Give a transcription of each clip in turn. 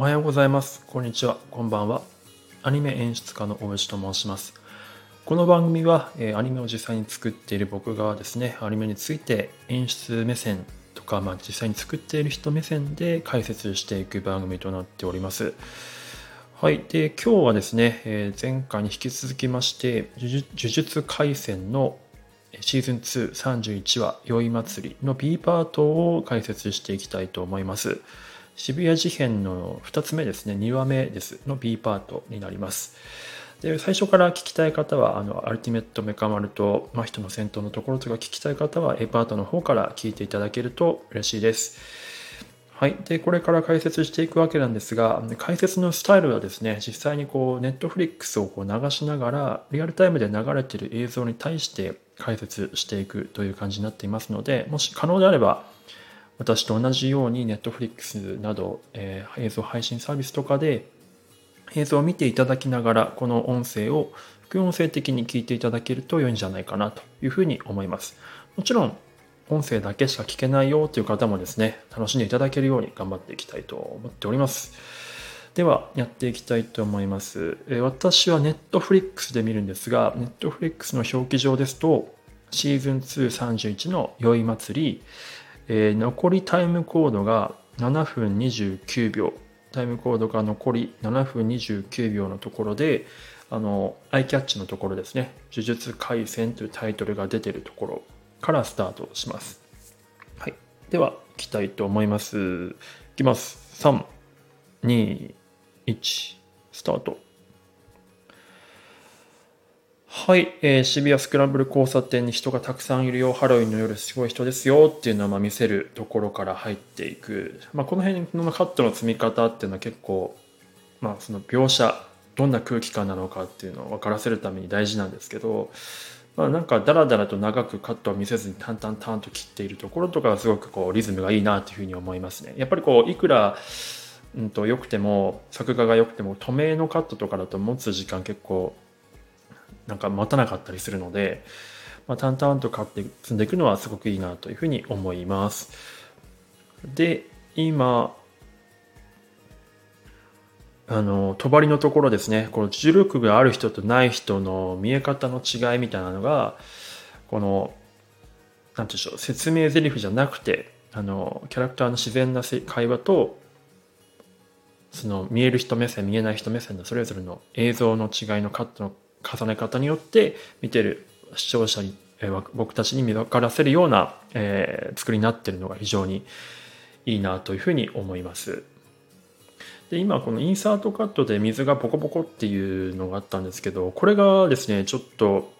おはようございます。こんにちは。こんばんは。アニメ演出家の大内と申します。この番組は、えーアニメを実際に作っている僕がですね、アニメについて演出目線とか、まあ、実際に作っている人目線で解説していく番組となっております。はい。で、今日はですね、えー前回に引き続きまして、呪術廻戦のシーズン231話、酔い祭りの B パートを解説していきたいと思います。渋谷事変の2つ目ですね、2話目ですの B パートになります。で最初から聞きたい方は、あのアルティメットメカ丸と真人の戦闘のところとか聞きたい方は A パートの方から聞いていただけると嬉しいです。はい。で、これから解説していくわけなんですが、解説のスタイルはですね、実際にこう、ネットフリックスをこう流しながら、リアルタイムで流れている映像に対して解説していくという感じになっていますので、もし可能であれば、私と同じようにネットフリックスなど、えー映像配信サービスとかで映像を見ていただきながら、この音声を副音声的に聞いていただけると良いんじゃないかなというふうに思います。もちろん、音声だけしか聞けないよという方もですね、楽しんでいただけるように頑張っていきたいと思っております。では、やっていきたいと思います。え私はネットフリックスで見るんですが、ネットフリックスの表記上ですと、シーズン231の酔い祭り、えー残りタイムコードが7分29秒、タイムコードが残り7分29秒のところで、あの、アイキャッチのところですね、呪術廻戦というタイトルが出てるところからスタートします。はい。では、いきたいと思います。いきます。3、2、1、スタート。はい、えー渋谷スクランブル交差点に人がたくさんいるよ、ハロウィンの夜すごい人ですよっていうのをま見せるところから入っていく。まあ、この辺のカットの積み方っていうのは結構、まあ、その描写、どんな空気感なのかっていうのを分からせるために大事なんですけど、まあ、なんかダラダラと長くカットを見せずに淡々淡々と切っているところとかはすごくこうリズムがいいなというふうに思いますね。やっぱりこういくらうんと良くても作画が良くても透明のカットとかだと持つ時間結構なんか持たなかったりするので、まあ、淡々と買って積んでいくのはすごくいいなというふうに思います。で今あの帳のところですねこの重力がある人とない人の見え方の違いみたいなのがこのなんていうんでしょう説明台詞じゃなくてあのキャラクターの自然な会話とその見える人目線見えない人目線のそれぞれの映像の違いのカットの重ね方によって見てる視聴者に、えー僕たちに見分からせるような、えー作りになってるのが非常にいいなというふうに思います。で今このインサートカットで水がポコポコっていうのがあったんですけどこれがですねちょっと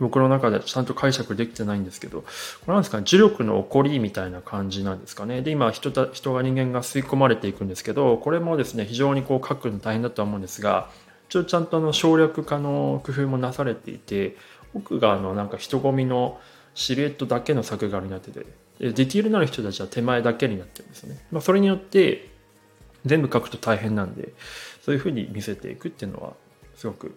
僕の中でちゃんと解釈できてないんですけどこれなんですかね磁力の起こりみたいな感じなんですかねで今人た人が人間が吸い込まれていくんですけどこれもですね非常にこう書くの大変だとは思うんですが一応ちゃんとあの省略化の工夫もなされていて奥があのなんか人混みのシルエットだけの作画になっててでディティールのある人たちは手前だけになってるんですよね、まあ、それによって全部書くと大変なんでそういうふうに見せていくっていうのはすごく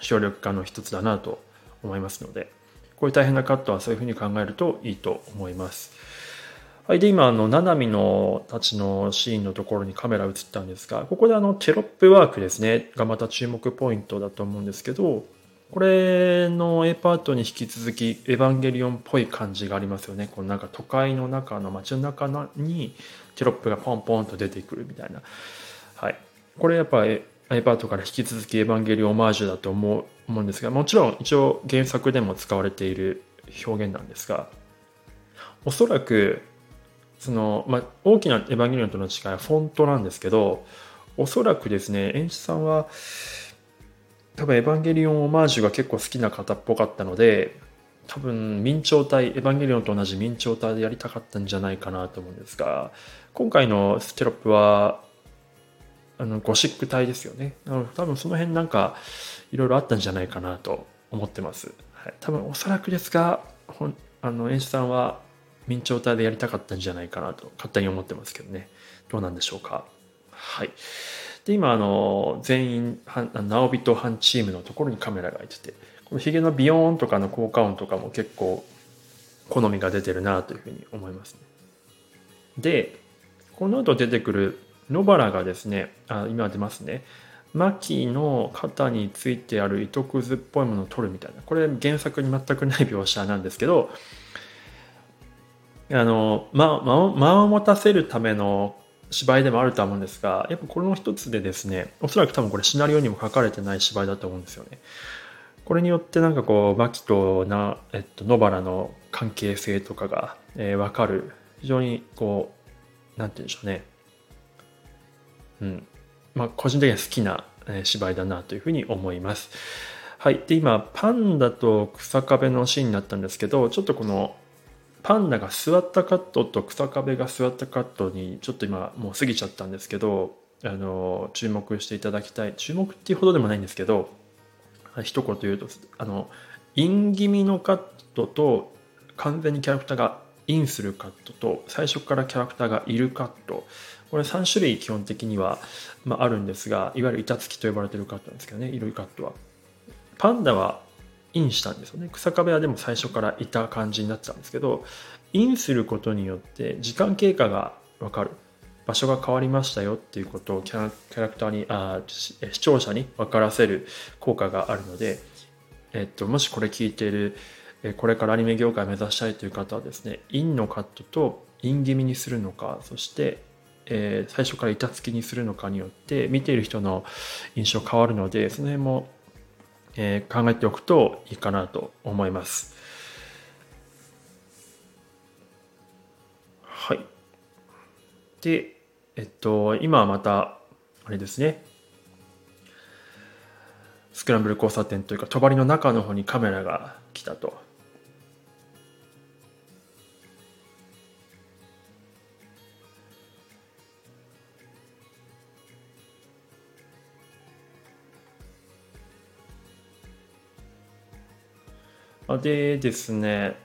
省略化の一つだなと思いますのでこういう大変なカットはそういうふうに考えるといいと思います。はい、で今あのナナミのたちのシーンのところにカメラ映ったんですがここであのテロップワークですね。がまた注目ポイントだと思うんですけどこれの A パートに引き続きエヴァンゲリオンっぽい感じがありますよね。このなんか都会の中の街の中にテロップがポンポンと出てくるみたいな。はい。これやっぱ A パートから引き続きエヴァンゲリオンオマージュだと思う思うんですがもちろん一応原作でも使われている表現なんですがおそらくその、まあ、大きなエヴァンゲリオンとの違いはフォントなんですけどおそらくですね演出さんは多分エヴァンゲリオンオマージュが結構好きな方っぽかったので多分明朝体エヴァンゲリオンと同じ明朝体でやりたかったんじゃないかなと思うんですが今回のステロップはあのゴシック体ですよね。なの多分その辺なんかいろいろあったんじゃないかなと思ってます、はい、多分おそらくですがあの演出さんは明朝体でやりたかったんじゃないかなと勝手に思ってますけどねどうなんでしょうかはいで今あの全員直人班チームのところにカメラがいててこのヒゲのビヨーンとかの効果音とかも結構好みが出てるなというふうに思いますねでこの後出てくる野原がですね、あ今出ますね。牧の肩についてある糸くずっぽいものを取るみたいな。これ原作に全くない描写なんですけど、あの、間、間を持たせるための芝居でもあると思うんですが、やっぱこれの一つでですね、おそらく多分これシナリオにも書かれてない芝居だと思うんですよね。これによってなんかこう、牧とな、えっと、野原の関係性とかが、えー、わかる。非常にこう、なんて言うんでしょうね。うん。まあ、個人的には好きな、え、芝居だなというふうに思います。はい。で、今、パンダと草壁のシーンになったんですけど、ちょっとこの、パンダが座ったカットと草壁が座ったカットにちょっと今もう過ぎちゃったんですけどあの注目していただきたい注目っていうほどでもないんですけど一言言うとあのイン気味のカットと完全にキャラクターがインするカットと最初からキャラクターがいるカット。これ3種類基本的には、まあ、あるんですがいわゆる板付きと呼ばれてるカットなんですけどねいるカットは。パンダはインしたんですよね。草壁はでも最初からいた感じになってたんですけどインすることによって時間経過が分かる。場所が変わりましたよっていうことをキャラクターにあ視聴者に分からせる効果があるので、えっと、もしこれ聞いているこれからアニメ業界を目指したいという方はですねインのカットとイン気味にするのかそしてえ、最初から板付きにするのかによって見ている人の印象変わるのでその辺もえー、考えておくといいかなと思います。はい。で、えっと、今はまた、あれですね。スクランブル交差点というか、帳の中の方にカメラが来たと。でですね、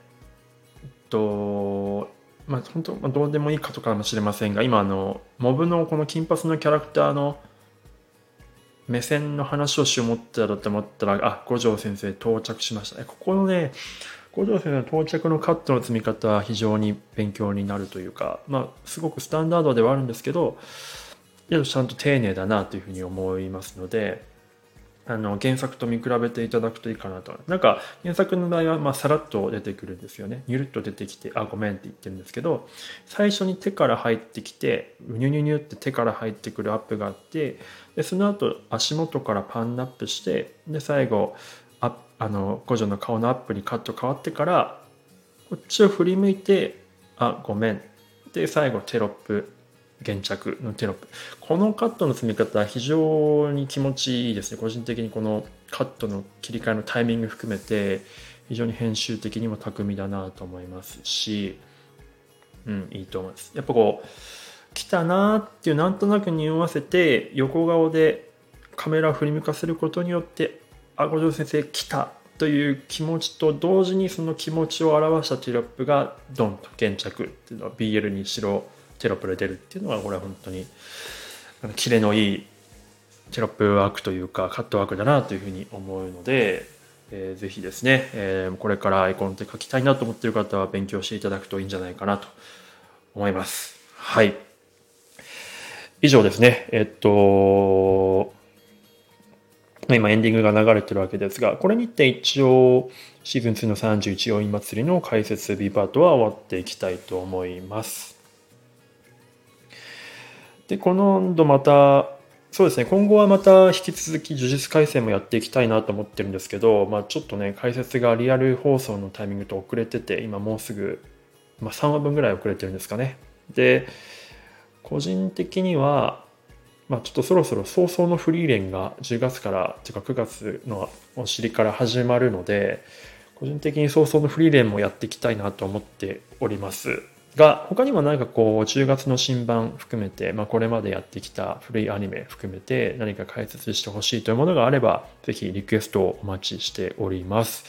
えっと、まあ、本当、まあ、どうでもいいかとかもしれませんが、今、あの、モブのこの金髪のキャラクターの目線の話をしよう思ったらと思ったら、あ、五条先生到着しましたね。ここのね、五条先生の到着のカットの積み方は非常に勉強になるというか、まあ、すごくスタンダードではあるんですけど、ちゃんと丁寧だなというふうに思いますので、あの原作と見比べていただくといいかなと。なんか原作の場合はまさらっと出てくるんですよね。ニュルっと出てきて、あ、ごめんって言ってるんですけど、最初に手から入ってきて、うにゅにゅにゅって手から入ってくるアップがあって、でその後足元からパンアップして、で最後、ああの五女の顔のアップにカット変わってから、こっちを振り向いて、あ、ごめん。で、最後テロップ原着のテロップ。このカットの積み方は非常に気持ちいいですね。個人的にこのカットの切り替えのタイミング含めて非常に編集的にも巧みだなと思いますし、うん、いいと思います。やっぱこう、来たなっていうなんとなく匂わせて横顔でカメラを振り向かせることによってあ五条先生来たという気持ちと同時にその気持ちを表したテロップがドンと現着っていうのは BL にしろテロップで出るっていうのはこれは本当にキレのいいテロップワークというかカットワークだなというふうに思うので、えー、ぜひですね、えー、これからアイコンって書きたいなと思っている方は勉強していただくといいんじゃないかなと思います。はい。以上ですね。えっと、今エンディングが流れてるわけですが、これにて一応シーズン2の31要因祭りの解説 B パートは終わっていきたいと思います。で、この度また、そうですね、今後はまた引き続き呪術改正もやっていきたいなと思ってるんですけど、まあ、ちょっとね、解説がリアル放送のタイミングと遅れてて、今もうすぐ、まあ、3話分ぐらい遅れてるんですかね。で、個人的には、まあ、ちょっとそろそろ早々のフリーレンが10月から、というか9月のお尻から始まるので、個人的に早々のフリーレンもやっていきたいなと思っております。が、他にも何かこう、10月の新版含めて、まあ、これまでやってきた古いアニメ含めて何か解説してほしいというものがあれば、ぜひリクエストをお待ちしております。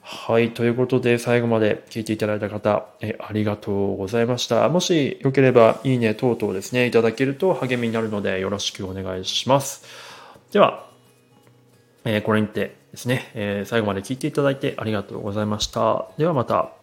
はい。ということで、最後まで聞いていただいた方、えありがとうございました。もしよければ、いいね等々ですね、いただけると励みになるので、よろしくお願いします。では、え、これにてですね、え、最後まで聞いていただいてありがとうございました。ではまた。